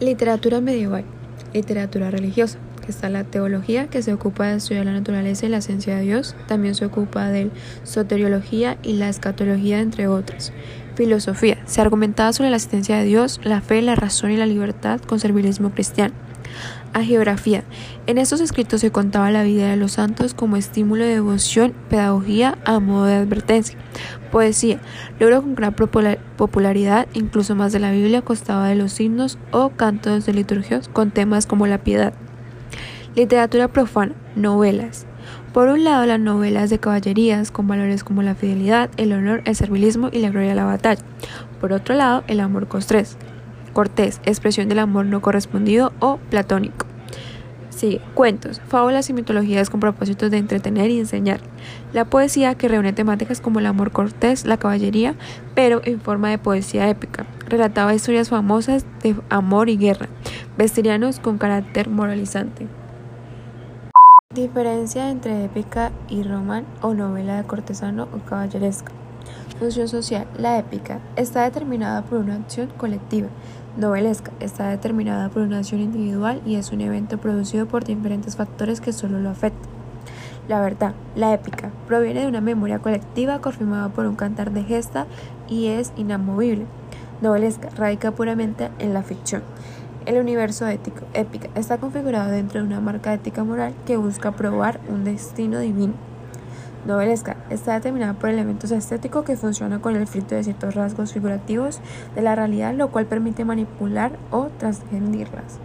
Literatura medieval, literatura religiosa, que está la teología, que se ocupa de estudiar la naturaleza y la esencia de Dios, también se ocupa de soteriología y la escatología, entre otras. Filosofía, se argumentaba sobre la existencia de Dios, la fe, la razón y la libertad con servilismo cristiano a geografía. En estos escritos se contaba la vida de los santos como estímulo de devoción, pedagogía a modo de advertencia. Poesía. Logró con gran popularidad, incluso más de la Biblia, costaba de los himnos o cantos de liturgios con temas como la piedad. Literatura profana. Novelas. Por un lado, las novelas de caballerías con valores como la fidelidad, el honor, el servilismo y la gloria de la batalla. Por otro lado, el amor costres cortés, expresión del amor no correspondido o platónico. Sigue, cuentos, fábulas y mitologías con propósitos de entretener y enseñar. La poesía que reúne temáticas como el amor cortés, la caballería, pero en forma de poesía épica. Relataba historias famosas de amor y guerra, vestirianos con carácter moralizante. Diferencia entre épica y román o novela de cortesano o caballeresca. Función social. La épica está determinada por una acción colectiva. Novelesca está determinada por una acción individual y es un evento producido por diferentes factores que solo lo afectan. La verdad, la épica, proviene de una memoria colectiva confirmada por un cantar de gesta y es inamovible. Novelesca radica puramente en la ficción. El universo ético, épica, está configurado dentro de una marca ética moral que busca probar un destino divino novelesca está determinada por elementos estéticos que funcionan con el filtro de ciertos rasgos figurativos de la realidad, lo cual permite manipular o transgredirlas.